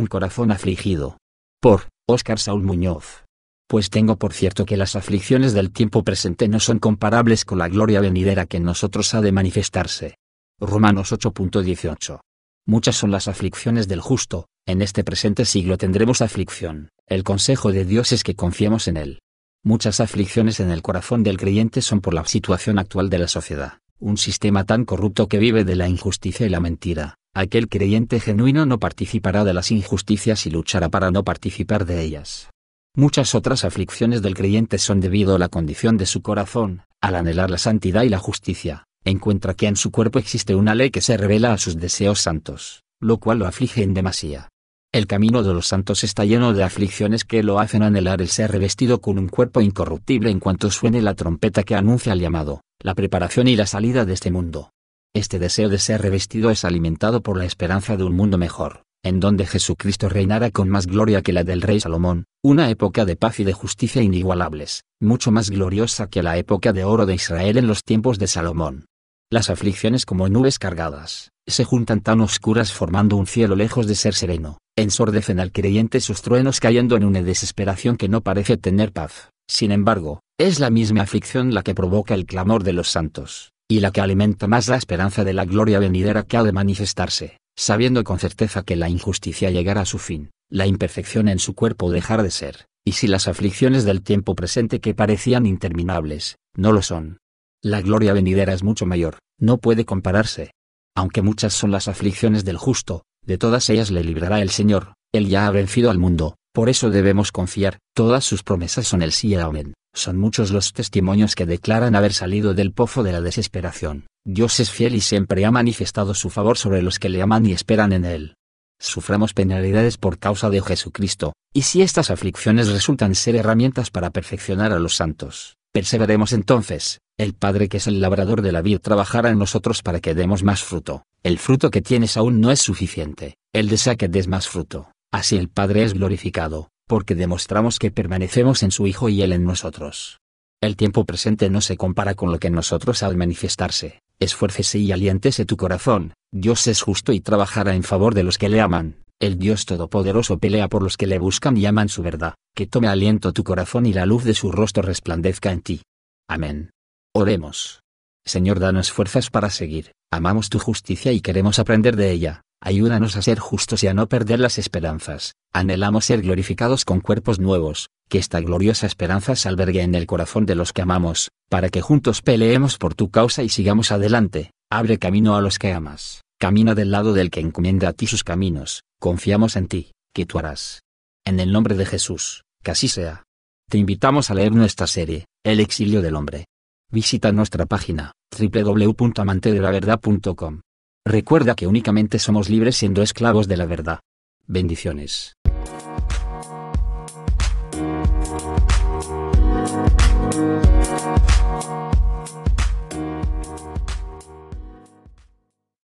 Un corazón afligido. Por Óscar Saúl Muñoz. Pues tengo por cierto que las aflicciones del tiempo presente no son comparables con la gloria venidera que en nosotros ha de manifestarse. Romanos 8.18. Muchas son las aflicciones del justo, en este presente siglo tendremos aflicción, el consejo de Dios es que confiemos en Él. Muchas aflicciones en el corazón del creyente son por la situación actual de la sociedad, un sistema tan corrupto que vive de la injusticia y la mentira. Aquel creyente genuino no participará de las injusticias y luchará para no participar de ellas. Muchas otras aflicciones del creyente son debido a la condición de su corazón, al anhelar la santidad y la justicia, encuentra que en su cuerpo existe una ley que se revela a sus deseos santos, lo cual lo aflige en demasía. El camino de los santos está lleno de aflicciones que lo hacen anhelar el ser revestido con un cuerpo incorruptible en cuanto suene la trompeta que anuncia el llamado, la preparación y la salida de este mundo. Este deseo de ser revestido es alimentado por la esperanza de un mundo mejor, en donde Jesucristo reinará con más gloria que la del rey Salomón, una época de paz y de justicia inigualables, mucho más gloriosa que la época de oro de Israel en los tiempos de Salomón. Las aflicciones como nubes cargadas, se juntan tan oscuras formando un cielo lejos de ser sereno, ensordecen al creyente sus truenos cayendo en una desesperación que no parece tener paz. Sin embargo, es la misma aflicción la que provoca el clamor de los santos, y la que alimenta más la esperanza de la gloria venidera que ha de manifestarse, sabiendo con certeza que la injusticia llegará a su fin, la imperfección en su cuerpo dejar de ser, y si las aflicciones del tiempo presente que parecían interminables, no lo son. La gloria venidera es mucho mayor, no puede compararse. Aunque muchas son las aflicciones del justo, de todas ellas le librará el Señor, Él ya ha vencido al mundo, por eso debemos confiar, todas sus promesas son el sí y el amén. Son muchos los testimonios que declaran haber salido del pozo de la desesperación. Dios es fiel y siempre ha manifestado su favor sobre los que le aman y esperan en Él. Suframos penalidades por causa de Jesucristo, y si estas aflicciones resultan ser herramientas para perfeccionar a los santos, perseveremos entonces, el Padre que es el labrador de la vida trabajará en nosotros para que demos más fruto. El fruto que tienes aún no es suficiente, Él desea que des más fruto, así el Padre es glorificado, porque demostramos que permanecemos en su Hijo y Él en nosotros. El tiempo presente no se compara con lo que en nosotros al manifestarse, esfuércese y aliéntese tu corazón, Dios es justo y trabajará en favor de los que le aman, el Dios Todopoderoso pelea por los que le buscan y aman su verdad, que tome aliento tu corazón y la luz de su rostro resplandezca en ti. Amén. Oremos. Señor, danos fuerzas para seguir, amamos tu justicia y queremos aprender de ella, ayúdanos a ser justos y a no perder las esperanzas, anhelamos ser glorificados con cuerpos nuevos, que esta gloriosa esperanza se albergue en el corazón de los que amamos, para que juntos peleemos por tu causa y sigamos adelante, abre camino a los que amas, camina del lado del que encomienda a ti sus caminos, confiamos en ti, que tú harás. En el nombre de Jesús, que así sea. Te invitamos a leer nuestra serie, El exilio del hombre. Visita nuestra página www.amantedelaverdad.com. Recuerda que únicamente somos libres siendo esclavos de la verdad. Bendiciones.